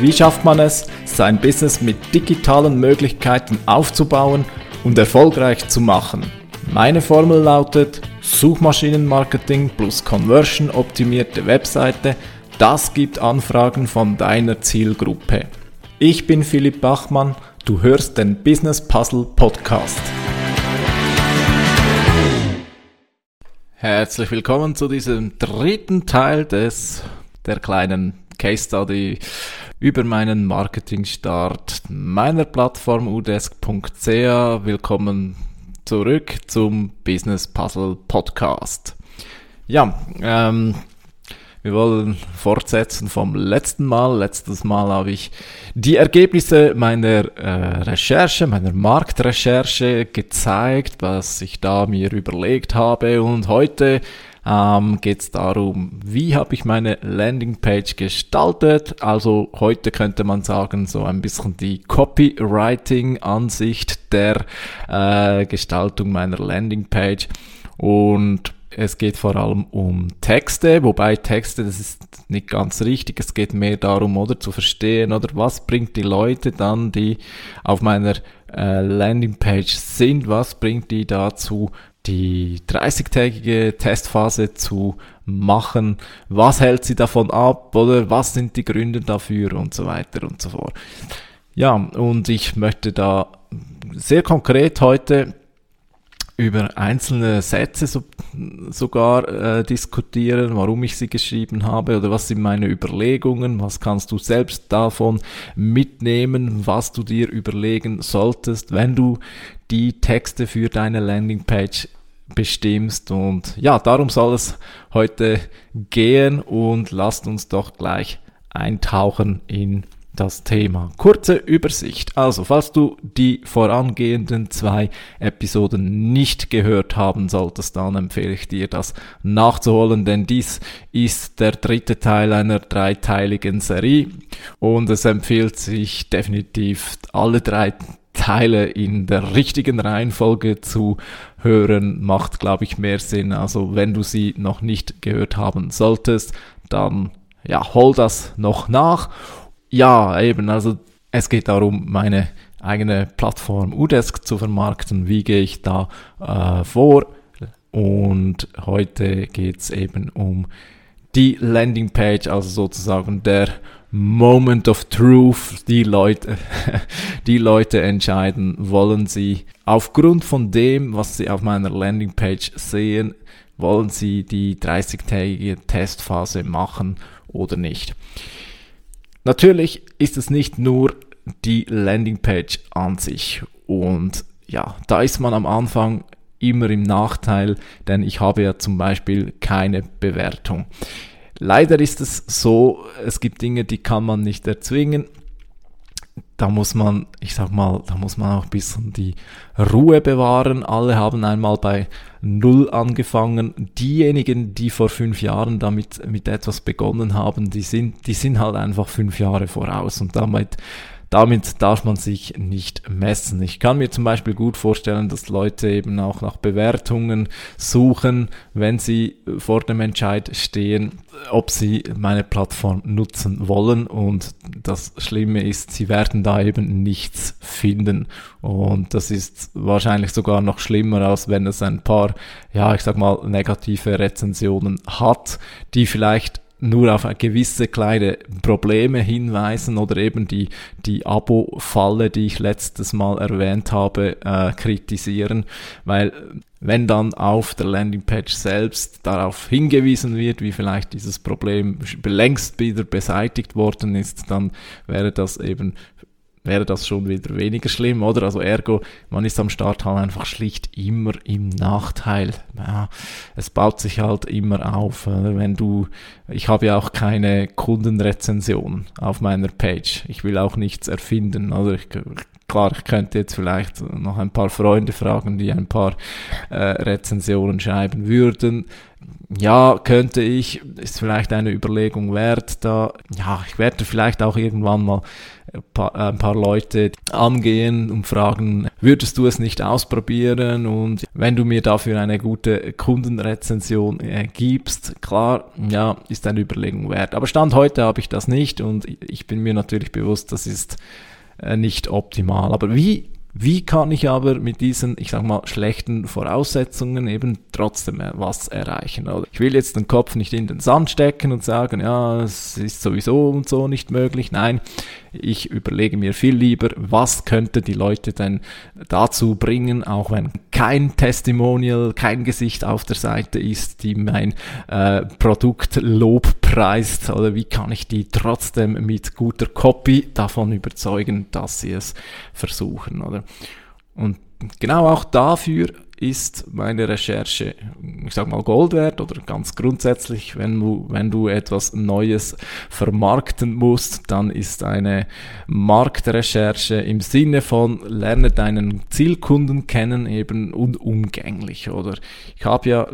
Wie schafft man es, sein Business mit digitalen Möglichkeiten aufzubauen und erfolgreich zu machen? Meine Formel lautet Suchmaschinenmarketing plus Conversion optimierte Webseite. Das gibt Anfragen von deiner Zielgruppe. Ich bin Philipp Bachmann, du hörst den Business Puzzle Podcast. Herzlich willkommen zu diesem dritten Teil des der kleinen Case Study über meinen Marketingstart meiner Plattform udesk.ch. Willkommen zurück zum Business Puzzle Podcast. Ja, ähm, wir wollen fortsetzen vom letzten Mal. Letztes Mal habe ich die Ergebnisse meiner äh, Recherche, meiner Marktrecherche gezeigt, was ich da mir überlegt habe. Und heute ähm, geht es darum, wie habe ich meine Landingpage gestaltet. Also heute könnte man sagen, so ein bisschen die Copywriting-Ansicht der äh, Gestaltung meiner Landingpage. Und es geht vor allem um Texte, wobei Texte, das ist nicht ganz richtig. Es geht mehr darum, oder zu verstehen, oder was bringt die Leute dann, die auf meiner äh, Landingpage sind, was bringt die dazu, die 30-tägige Testphase zu machen. Was hält sie davon ab oder was sind die Gründe dafür und so weiter und so fort. Ja, und ich möchte da sehr konkret heute über einzelne Sätze so, sogar äh, diskutieren, warum ich sie geschrieben habe oder was sind meine Überlegungen, was kannst du selbst davon mitnehmen, was du dir überlegen solltest, wenn du die Texte für deine Landingpage bestimmst. Und ja, darum soll es heute gehen und lasst uns doch gleich eintauchen in das Thema. Kurze Übersicht. Also, falls du die vorangehenden zwei Episoden nicht gehört haben solltest, dann empfehle ich dir, das nachzuholen, denn dies ist der dritte Teil einer dreiteiligen Serie und es empfiehlt sich definitiv alle drei Teile in der richtigen Reihenfolge zu hören, macht, glaube ich, mehr Sinn. Also wenn du sie noch nicht gehört haben solltest, dann ja, hol das noch nach ja, eben, also es geht darum, meine eigene Plattform Udesk zu vermarkten. Wie gehe ich da äh, vor? Und heute geht's eben um die Landingpage, also sozusagen der Moment of Truth. Die Leute, die Leute entscheiden, wollen sie aufgrund von dem, was sie auf meiner Landingpage sehen, wollen sie die 30-tägige Testphase machen oder nicht. Natürlich ist es nicht nur die Landingpage an sich und ja, da ist man am Anfang immer im Nachteil, denn ich habe ja zum Beispiel keine Bewertung. Leider ist es so, es gibt Dinge, die kann man nicht erzwingen da muss man, ich sag mal, da muss man auch ein bisschen die Ruhe bewahren. Alle haben einmal bei Null angefangen. Diejenigen, die vor fünf Jahren damit mit etwas begonnen haben, die sind, die sind halt einfach fünf Jahre voraus und damit damit darf man sich nicht messen. Ich kann mir zum Beispiel gut vorstellen, dass Leute eben auch nach Bewertungen suchen, wenn sie vor dem Entscheid stehen, ob sie meine Plattform nutzen wollen. Und das Schlimme ist, sie werden da eben nichts finden. Und das ist wahrscheinlich sogar noch schlimmer, als wenn es ein paar, ja, ich sag mal, negative Rezensionen hat, die vielleicht nur auf gewisse kleine Probleme hinweisen oder eben die, die Abo-Falle, die ich letztes Mal erwähnt habe, äh, kritisieren, weil wenn dann auf der Landingpage selbst darauf hingewiesen wird, wie vielleicht dieses Problem längst wieder beseitigt worden ist, dann wäre das eben wäre das schon wieder weniger schlimm, oder? Also ergo, man ist am Start halt einfach schlicht immer im Nachteil. Ja, es baut sich halt immer auf. Wenn du, ich habe ja auch keine Kundenrezension auf meiner Page. Ich will auch nichts erfinden. Also ich klar, ich könnte jetzt vielleicht noch ein paar Freunde fragen, die ein paar äh, Rezensionen schreiben würden. Ja, könnte ich, ist vielleicht eine Überlegung wert, da, ja, ich werde vielleicht auch irgendwann mal ein paar, ein paar Leute angehen und fragen, würdest du es nicht ausprobieren? Und wenn du mir dafür eine gute Kundenrezension äh, gibst, klar, ja, ist eine Überlegung wert. Aber Stand heute habe ich das nicht und ich bin mir natürlich bewusst, das ist äh, nicht optimal. Aber wie wie kann ich aber mit diesen, ich sag mal, schlechten Voraussetzungen eben trotzdem was erreichen? Oder? Ich will jetzt den Kopf nicht in den Sand stecken und sagen, ja, es ist sowieso und so nicht möglich. Nein, ich überlege mir viel lieber, was könnte die Leute denn dazu bringen, auch wenn kein Testimonial, kein Gesicht auf der Seite ist, die mein äh, Produkt lobpreist oder wie kann ich die trotzdem mit guter Copy davon überzeugen, dass sie es versuchen, oder? Und genau auch dafür ist meine Recherche, ich sag mal, Gold wert oder ganz grundsätzlich, wenn du, wenn du etwas Neues vermarkten musst, dann ist eine Marktrecherche im Sinne von lerne deinen Zielkunden kennen eben unumgänglich, oder? Ich habe ja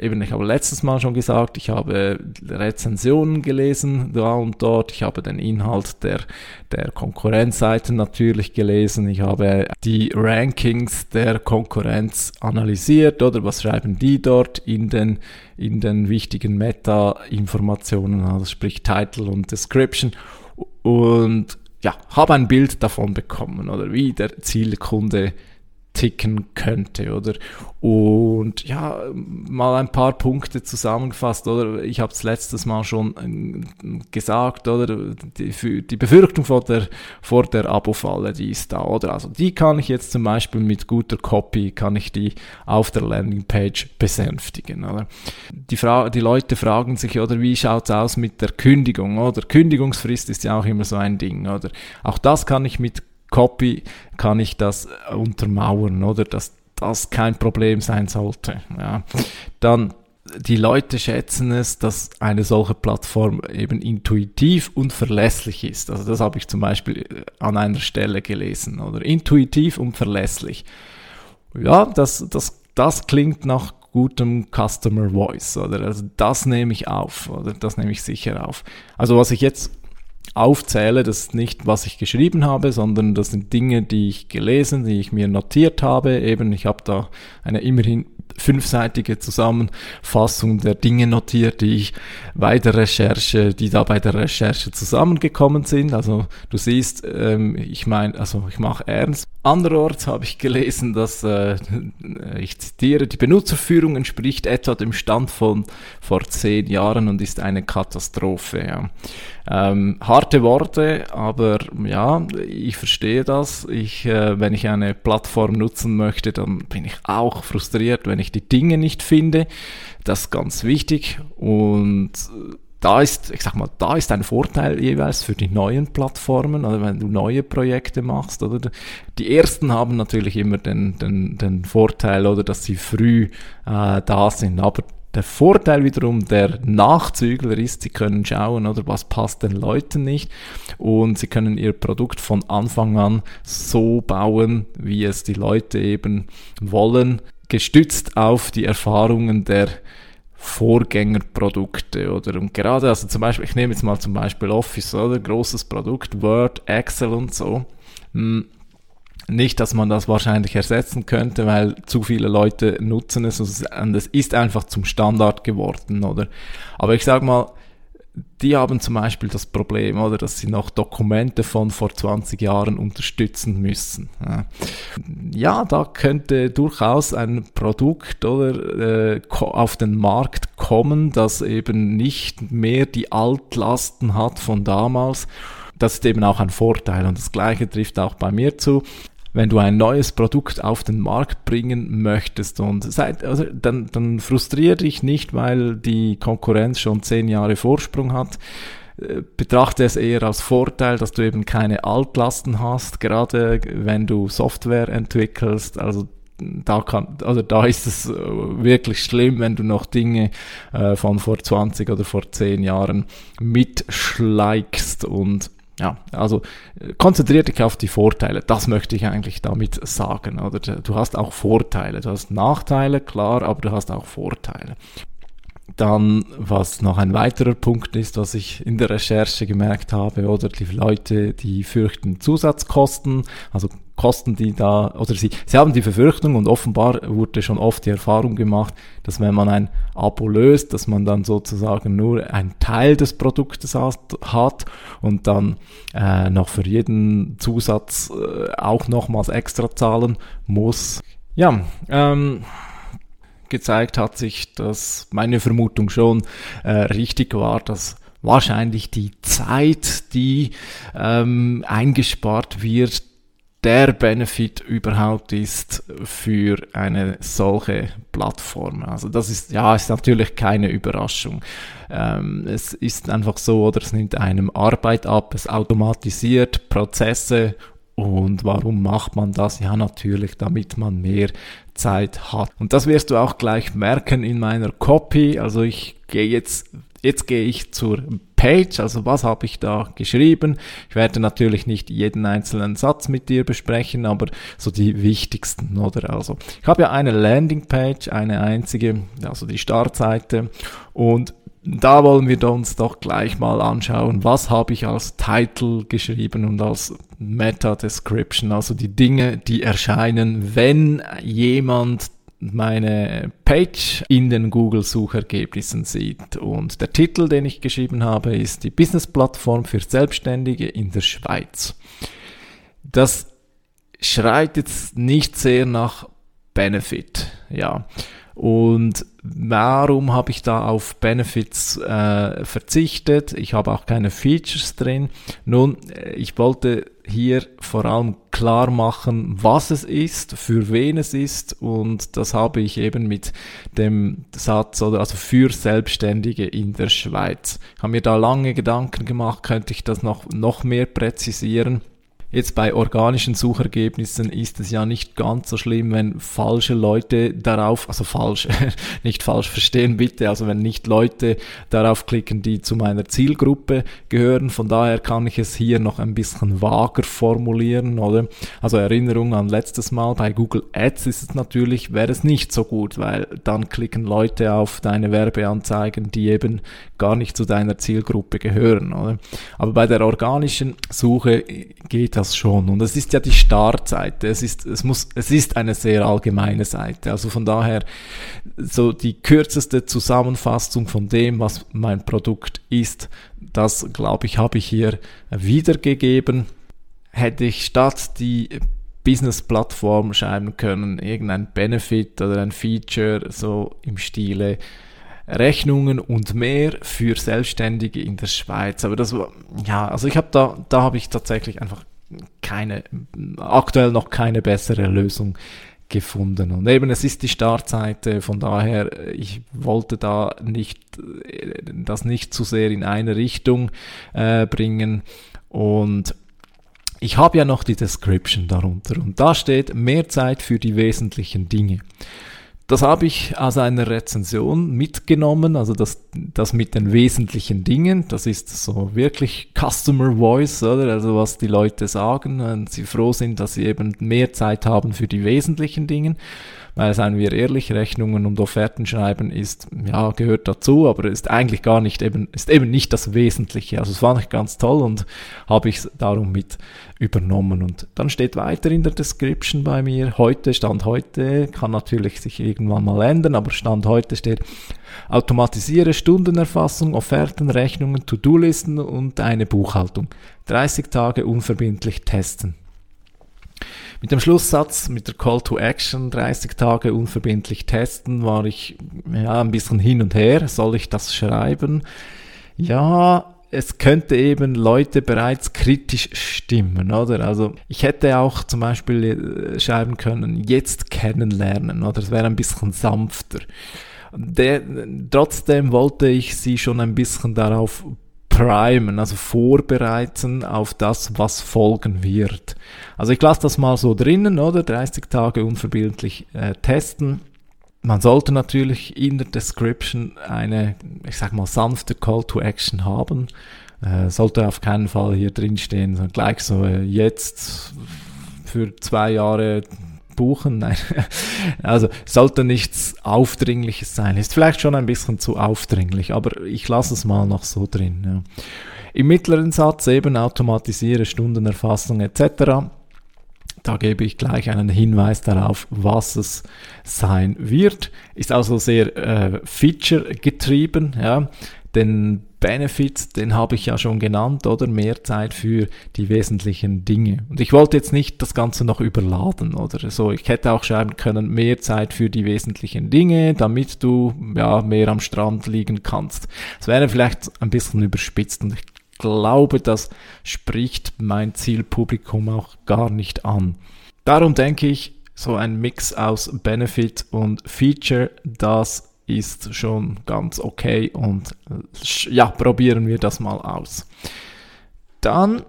eben, ich habe letztes Mal schon gesagt, ich habe Rezensionen gelesen, da und dort, ich habe den Inhalt der, der Konkurrenzseiten natürlich gelesen, ich habe die Rankings der Konkurrenz analysiert, oder? Was schreiben die dort in den, in den wichtigen Meta-Informationen, also sprich Title und Description. Und ja, habe ein Bild davon bekommen, oder? Wie der Zielkunde ticken könnte, oder? Und ja, mal ein paar Punkte zusammengefasst, oder? Ich habe es letztes Mal schon äh, gesagt, oder? Die, die Befürchtung vor der, vor der Abo-Falle, die ist da, oder? Also die kann ich jetzt zum Beispiel mit guter Copy, kann ich die auf der Landingpage besänftigen, oder? Die, Fra die Leute fragen sich, oder wie schaut's aus mit der Kündigung, oder? Kündigungsfrist ist ja auch immer so ein Ding, oder? Auch das kann ich mit Copy kann ich das untermauern, oder? Dass das kein Problem sein sollte. Ja. Dann die Leute schätzen es, dass eine solche Plattform eben intuitiv und verlässlich ist. Also das habe ich zum Beispiel äh, an einer Stelle gelesen, oder? Intuitiv und verlässlich. Ja, das, das, das klingt nach gutem Customer Voice, oder? Also das nehme ich auf, oder? Das nehme ich sicher auf. Also was ich jetzt aufzähle, das ist nicht, was ich geschrieben habe, sondern das sind Dinge, die ich gelesen, die ich mir notiert habe. Eben, ich habe da eine immerhin fünfseitige Zusammenfassung der Dinge notiert, die ich bei der Recherche, die da bei der Recherche zusammengekommen sind. Also du siehst, ähm, ich meine, also ich mache ernst. Anderorts habe ich gelesen, dass, äh, ich zitiere, die Benutzerführung entspricht etwa dem Stand von vor zehn Jahren und ist eine Katastrophe. Ja. Ähm, harte Worte, aber ja, ich verstehe das. Ich, äh, wenn ich eine Plattform nutzen möchte, dann bin ich auch frustriert, wenn ich die Dinge nicht finde. Das ist ganz wichtig und da ist, ich sag mal, da ist ein Vorteil jeweils für die neuen Plattformen, oder wenn du neue Projekte machst, oder die ersten haben natürlich immer den, den, den Vorteil, oder dass sie früh äh, da sind, aber der Vorteil wiederum der Nachzügler ist, sie können schauen, oder was passt den Leuten nicht. Und sie können ihr Produkt von Anfang an so bauen, wie es die Leute eben wollen, gestützt auf die Erfahrungen der Vorgängerprodukte oder? Und gerade, also zum Beispiel, ich nehme jetzt mal zum Beispiel Office oder? Großes Produkt, Word, Excel und so. Nicht, dass man das wahrscheinlich ersetzen könnte, weil zu viele Leute nutzen es und es ist einfach zum Standard geworden, oder? Aber ich sag mal, die haben zum Beispiel das Problem, oder, dass sie noch Dokumente von vor 20 Jahren unterstützen müssen. Ja, da könnte durchaus ein Produkt oder äh, auf den Markt kommen, das eben nicht mehr die Altlasten hat von damals. Das ist eben auch ein Vorteil und das Gleiche trifft auch bei mir zu wenn du ein neues Produkt auf den Markt bringen möchtest und seit, also dann, dann frustriere dich nicht, weil die Konkurrenz schon zehn Jahre Vorsprung hat. Äh, betrachte es eher als Vorteil, dass du eben keine Altlasten hast, gerade wenn du Software entwickelst. Also da kann, also da ist es äh, wirklich schlimm, wenn du noch Dinge äh, von vor 20 oder vor 10 Jahren mitschleikst und Ja, also äh, konzentriere dich auf die Vorteile. Das möchte ich eigentlich damit sagen. Oder du hast auch Vorteile. Du hast Nachteile, klar, aber du hast auch Vorteile. Dann, was noch ein weiterer Punkt ist, was ich in der Recherche gemerkt habe, oder die Leute, die fürchten Zusatzkosten, also Kosten, die da, oder sie, sie haben die Befürchtung und offenbar wurde schon oft die Erfahrung gemacht, dass wenn man ein Abo löst, dass man dann sozusagen nur einen Teil des Produktes hat und dann äh, noch für jeden Zusatz äh, auch nochmals extra zahlen muss. Ja, ähm, gezeigt hat sich, dass meine Vermutung schon äh, richtig war, dass wahrscheinlich die Zeit, die ähm, eingespart wird, der Benefit überhaupt ist für eine solche Plattform. Also das ist ja ist natürlich keine Überraschung. Ähm, es ist einfach so, oder es nimmt einem Arbeit ab, es automatisiert Prozesse und warum macht man das? Ja, natürlich, damit man mehr Zeit hat. Und das wirst du auch gleich merken in meiner Copy. Also ich gehe jetzt, jetzt gehe ich zur Page, also was habe ich da geschrieben. Ich werde natürlich nicht jeden einzelnen Satz mit dir besprechen, aber so die wichtigsten, oder? Also ich habe ja eine Landingpage, eine einzige, also die Startseite und da wollen wir uns doch gleich mal anschauen, was habe ich als Title geschrieben und als Meta-Description, also die Dinge, die erscheinen, wenn jemand meine Page in den Google-Suchergebnissen sieht. Und der Titel, den ich geschrieben habe, ist die Business-Plattform für Selbstständige in der Schweiz. Das schreit jetzt nicht sehr nach Benefit, ja. Und warum habe ich da auf Benefits äh, verzichtet? Ich habe auch keine Features drin. Nun, äh, ich wollte hier vor allem klar machen, was es ist, für wen es ist und das habe ich eben mit dem Satz oder also für Selbstständige in der Schweiz. Ich habe mir da lange Gedanken gemacht, könnte ich das noch, noch mehr präzisieren. Jetzt bei organischen Suchergebnissen ist es ja nicht ganz so schlimm, wenn falsche Leute darauf, also falsch, nicht falsch verstehen bitte, also wenn nicht Leute darauf klicken, die zu meiner Zielgruppe gehören. Von daher kann ich es hier noch ein bisschen vager formulieren, oder? Also Erinnerung an letztes Mal, bei Google Ads ist es natürlich, wäre es nicht so gut, weil dann klicken Leute auf deine Werbeanzeigen, die eben gar nicht zu deiner Zielgruppe gehören, oder? Aber bei der organischen Suche geht das schon. Und es ist ja die Startseite. Es ist, es muss, es ist eine sehr allgemeine Seite. Also von daher so die kürzeste Zusammenfassung von dem, was mein Produkt ist, das glaube ich, habe ich hier wiedergegeben. Hätte ich statt die Business-Plattform schreiben können, irgendein Benefit oder ein Feature, so im Stile Rechnungen und mehr für Selbstständige in der Schweiz. Aber das war, ja, also ich habe da, da habe ich tatsächlich einfach keine, aktuell noch keine bessere Lösung gefunden. Und eben, es ist die Startseite, von daher, ich wollte da nicht, das nicht zu sehr in eine Richtung äh, bringen. Und ich habe ja noch die Description darunter und da steht mehr Zeit für die wesentlichen Dinge. Das habe ich aus einer Rezension mitgenommen, also das, das mit den wesentlichen Dingen, das ist so wirklich Customer Voice, oder? Also was die Leute sagen, wenn sie froh sind, dass sie eben mehr Zeit haben für die wesentlichen Dinge weil seien wir ehrlich, Rechnungen und Offerten schreiben ist, ja, gehört dazu, aber ist eigentlich gar nicht eben, ist eben nicht das Wesentliche. Also es fand ich ganz toll und habe ich darum mit übernommen. Und dann steht weiter in der Description bei mir, heute, Stand heute, kann natürlich sich irgendwann mal ändern, aber Stand heute steht, automatisiere Stundenerfassung, Offerten, Rechnungen, To-Do-Listen und eine Buchhaltung. 30 Tage unverbindlich testen. Mit dem Schlusssatz, mit der Call to Action, 30 Tage unverbindlich testen, war ich ja ein bisschen hin und her. Soll ich das schreiben? Ja, es könnte eben Leute bereits kritisch stimmen, oder? Also ich hätte auch zum Beispiel äh, schreiben können, jetzt kennenlernen, oder? Es wäre ein bisschen sanfter. Der, trotzdem wollte ich sie schon ein bisschen darauf primen, also vorbereiten auf das, was folgen wird. Also ich lasse das mal so drinnen, oder? 30 Tage unverbindlich äh, testen. Man sollte natürlich in der Description eine, ich sag mal, sanfte Call to Action haben. äh, sollte auf keinen Fall hier drin stehen, sondern gleich so äh, jetzt für zwei Jahre buchen. Nein, also sollte nichts Aufdringliches sein. Ist vielleicht schon ein bisschen zu aufdringlich, aber ich lasse es mal noch so drin. Ja. Im mittleren Satz eben automatisiere Stundenerfassung etc. Da gebe ich gleich einen Hinweis darauf, was es sein wird. Ist also sehr äh, feature getrieben. Ja. Den Benefit, den habe ich ja schon genannt, oder? Mehr Zeit für die wesentlichen Dinge. Und ich wollte jetzt nicht das Ganze noch überladen, oder so. Ich hätte auch schreiben können, mehr Zeit für die wesentlichen Dinge, damit du, ja, mehr am Strand liegen kannst. Das wäre vielleicht ein bisschen überspitzt und ich glaube, das spricht mein Zielpublikum auch gar nicht an. Darum denke ich, so ein Mix aus Benefit und Feature, das ist schon ganz okay und ja, probieren wir das mal aus. Dann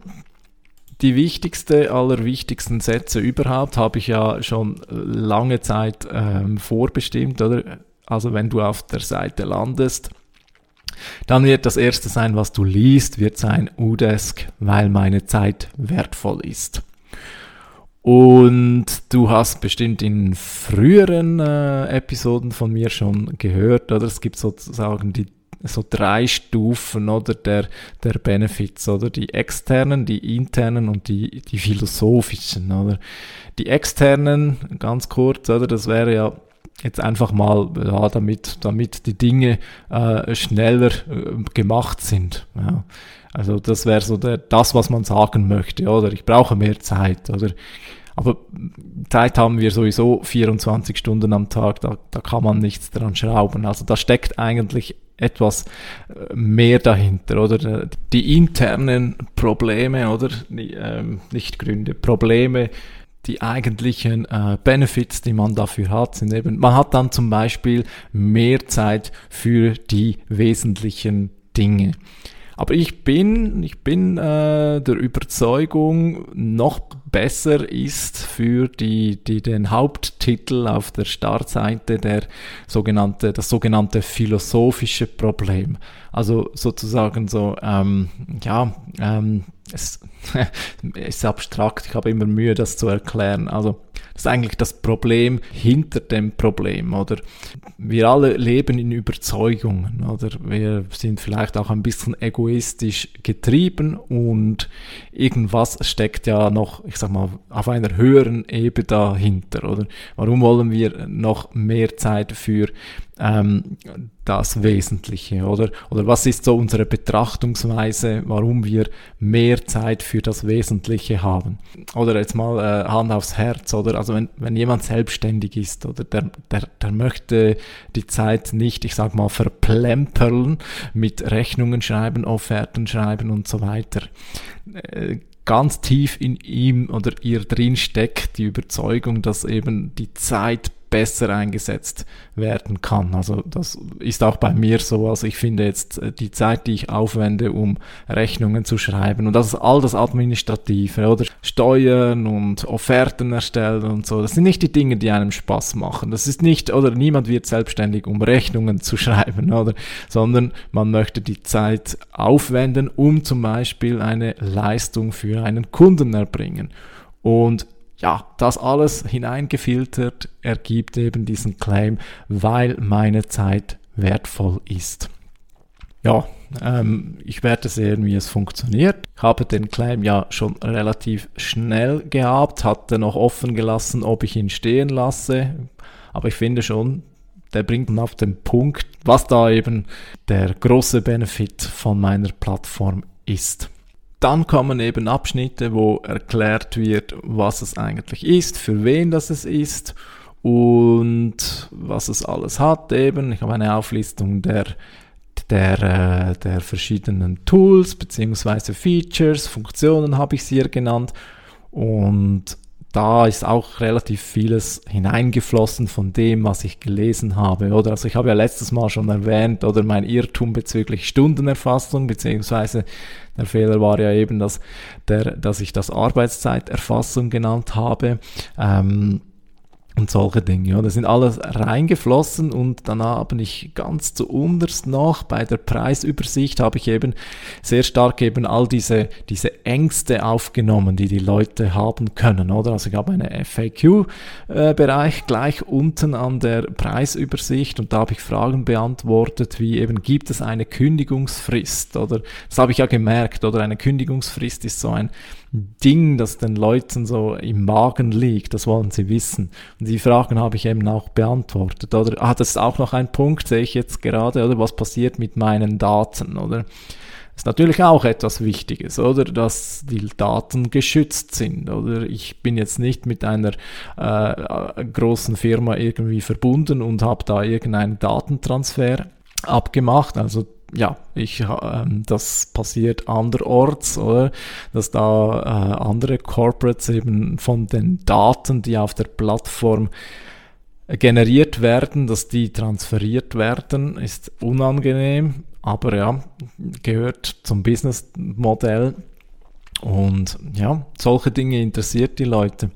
die wichtigste aller wichtigsten Sätze überhaupt habe ich ja schon lange Zeit ähm, vorbestimmt, oder? Also wenn du auf der Seite landest, dann wird das erste sein, was du liest, wird sein Udesk, weil meine Zeit wertvoll ist. Und du hast bestimmt in früheren äh, Episoden von mir schon gehört, oder? Es gibt sozusagen die so drei Stufen oder der, der Benefits, oder die externen, die internen und die, die philosophischen, oder die externen, ganz kurz, oder das wäre ja jetzt einfach mal, ja, damit, damit die Dinge äh, schneller äh, gemacht sind. Ja. Also das wäre so der, das, was man sagen möchte, oder ich brauche mehr Zeit, oder aber Zeit haben wir sowieso 24 Stunden am Tag, da, da kann man nichts dran schrauben. Also da steckt eigentlich etwas äh, mehr dahinter, oder? Die internen Probleme, oder? Die, ähm, nicht Gründe, Probleme, die eigentlichen äh, Benefits, die man dafür hat, sind eben, man hat dann zum Beispiel mehr Zeit für die wesentlichen Dinge. Aber ich bin, ich bin äh, der Überzeugung, noch besser ist für die, die den Haupttitel auf der Startseite der sogenannte, das sogenannte philosophische Problem. Also sozusagen so, ähm, ja, ähm, es ist abstrakt, ich habe immer Mühe, das zu erklären. Also das ist eigentlich das Problem hinter dem Problem, oder? Wir alle leben in Überzeugungen, oder? Wir sind vielleicht auch ein bisschen egoistisch getrieben und irgendwas steckt ja noch, ich sag mal, auf einer höheren Ebene dahinter, oder? Warum wollen wir noch mehr Zeit für ähm, das Wesentliche, oder? Oder was ist so unsere Betrachtungsweise, warum wir mehr Zeit für das Wesentliche haben? Oder jetzt mal äh, Hand aufs Herz, oder? Also wenn, wenn jemand selbstständig ist, oder der, der, der möchte die Zeit nicht, ich sag mal, verplempern mit Rechnungen schreiben, Offerten schreiben und so weiter. Äh, ganz tief in ihm oder ihr drin steckt die Überzeugung, dass eben die Zeit besser eingesetzt werden kann. Also das ist auch bei mir so. Also ich finde jetzt äh, die Zeit, die ich aufwende, um Rechnungen zu schreiben und das ist all das Administrative oder Steuern und Offerten erstellen und so. Das sind nicht die Dinge, die einem Spaß machen. Das ist nicht, oder niemand wird selbstständig, um Rechnungen zu schreiben, oder? Sondern man möchte die Zeit aufwenden, um zum Beispiel eine Leistung für einen Kunden erbringen. Und ja, das alles hineingefiltert ergibt eben diesen Claim, weil meine Zeit wertvoll ist. Ja, ähm, ich werde sehen, wie es funktioniert. Ich habe den Claim ja schon relativ schnell gehabt, hatte noch offen gelassen, ob ich ihn stehen lasse. Aber ich finde schon, der bringt dann auf den Punkt, was da eben der große Benefit von meiner Plattform ist. Dann kommen eben Abschnitte, wo erklärt wird, was es eigentlich ist, für wen das es ist und was es alles hat eben. Ich habe eine Auflistung der der, äh, der verschiedenen Tools beziehungsweise Features, Funktionen habe ich sie hier genannt und da ist auch relativ vieles hineingeflossen von dem, was ich gelesen habe. Oder also ich habe ja letztes Mal schon erwähnt, oder mein Irrtum bezüglich Stundenerfassung, beziehungsweise der Fehler war ja eben, dass, der, dass ich das Arbeitszeiterfassung genannt habe. Ähm, und solche Dinge. Ja, das sind alles reingeflossen und dann habe ich ganz zu unterst noch bei der Preisübersicht habe ich eben sehr stark eben all diese, diese Ängste aufgenommen, die die Leute haben können, oder? Also ich habe einen FAQ-Bereich äh, gleich unten an der Preisübersicht und da habe ich Fragen beantwortet, wie eben gibt es eine Kündigungsfrist, oder? Das habe ich ja gemerkt, oder? Eine Kündigungsfrist ist so ein Ding, das den Leuten so im Magen liegt, das wollen sie wissen. Und die Fragen habe ich eben auch beantwortet. Oder ah, ist auch noch ein Punkt, sehe ich jetzt gerade, oder was passiert mit meinen Daten, oder? Ist natürlich auch etwas Wichtiges, oder? Dass die Daten geschützt sind, oder? Ich bin jetzt nicht mit einer äh, großen Firma irgendwie verbunden und habe da irgendeinen Datentransfer abgemacht. Also ja, ich, ähm, das passiert anderorts, oder? Dass da äh, andere Corporates eben von den Daten, die auf der Plattform generiert werden, dass die transferiert werden, ist unangenehm, aber ja, gehört zum Businessmodell. Und ja, solche Dinge interessiert die Leute.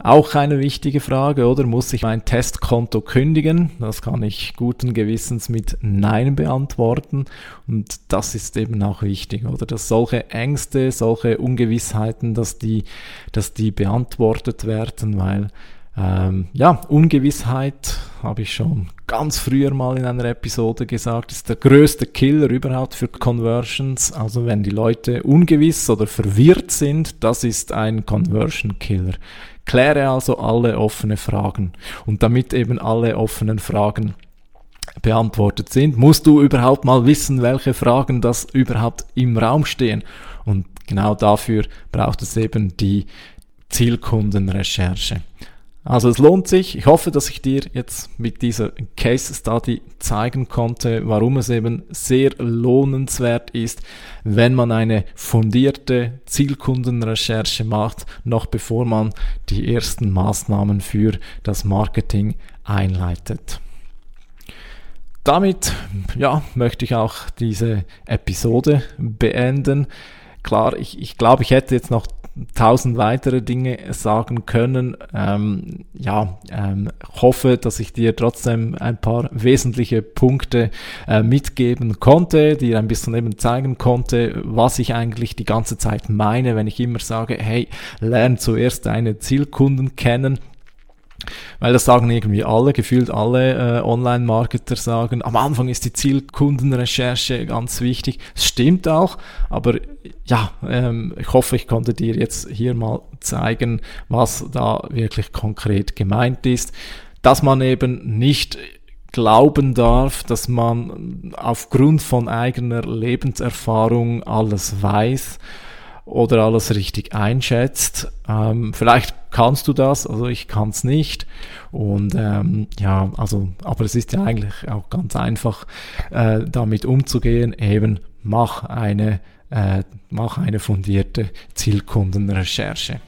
Auch eine wichtige Frage, oder? Muss ich mein Testkonto kündigen? Das kann ich guten Gewissens mit Nein beantworten. Und das ist eben auch wichtig, oder? Dass solche Ängste, solche Ungewissheiten, dass die, dass die beantwortet werden, weil ähm, ja, Ungewissheit, habe ich schon ganz früher mal in einer Episode gesagt, ist der größte Killer überhaupt für Conversions. Also wenn die Leute ungewiss oder verwirrt sind, das ist ein Conversion Killer. Kläre also alle offene Fragen. Und damit eben alle offenen Fragen beantwortet sind, musst du überhaupt mal wissen, welche Fragen das überhaupt im Raum stehen. Und genau dafür braucht es eben die Zielkundenrecherche. Also es lohnt sich. Ich hoffe, dass ich dir jetzt mit dieser Case Study zeigen konnte, warum es eben sehr lohnenswert ist, wenn man eine fundierte Zielkundenrecherche macht, noch bevor man die ersten Maßnahmen für das Marketing einleitet. Damit ja, möchte ich auch diese Episode beenden. Klar, ich, ich glaube, ich hätte jetzt noch tausend weitere Dinge sagen können. Ähm, ja, ähm, hoffe, dass ich dir trotzdem ein paar wesentliche Punkte äh, mitgeben konnte, dir ein bisschen eben zeigen konnte, was ich eigentlich die ganze Zeit meine, wenn ich immer sage, hey, lern zuerst deine Zielkunden kennen weil das sagen irgendwie alle, gefühlt alle äh, Online-Marketer sagen, am Anfang ist die Zielkundenrecherche ganz wichtig. Es stimmt auch, aber ja, ähm, ich hoffe, ich konnte dir jetzt hier mal zeigen, was da wirklich konkret gemeint ist. Dass man eben nicht glauben darf, dass man aufgrund von eigener Lebenserfahrung alles weiß oder alles richtig einschätzt. Ähm, vielleicht kannst du das, also ich kann es nicht. Und ähm, ja, also, aber es ist ja eigentlich auch ganz einfach, äh, damit umzugehen. Eben mach eine, äh, mach eine fundierte Zielkundenrecherche.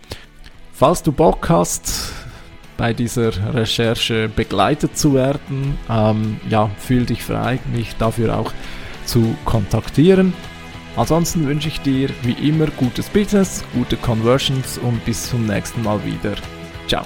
Falls du Bock hast, bei dieser Recherche begleitet zu werden, ähm, ja, fühl dich frei, mich dafür auch zu kontaktieren. Ansonsten wünsche ich dir wie immer gutes Business, gute Conversions und bis zum nächsten Mal wieder. Ciao.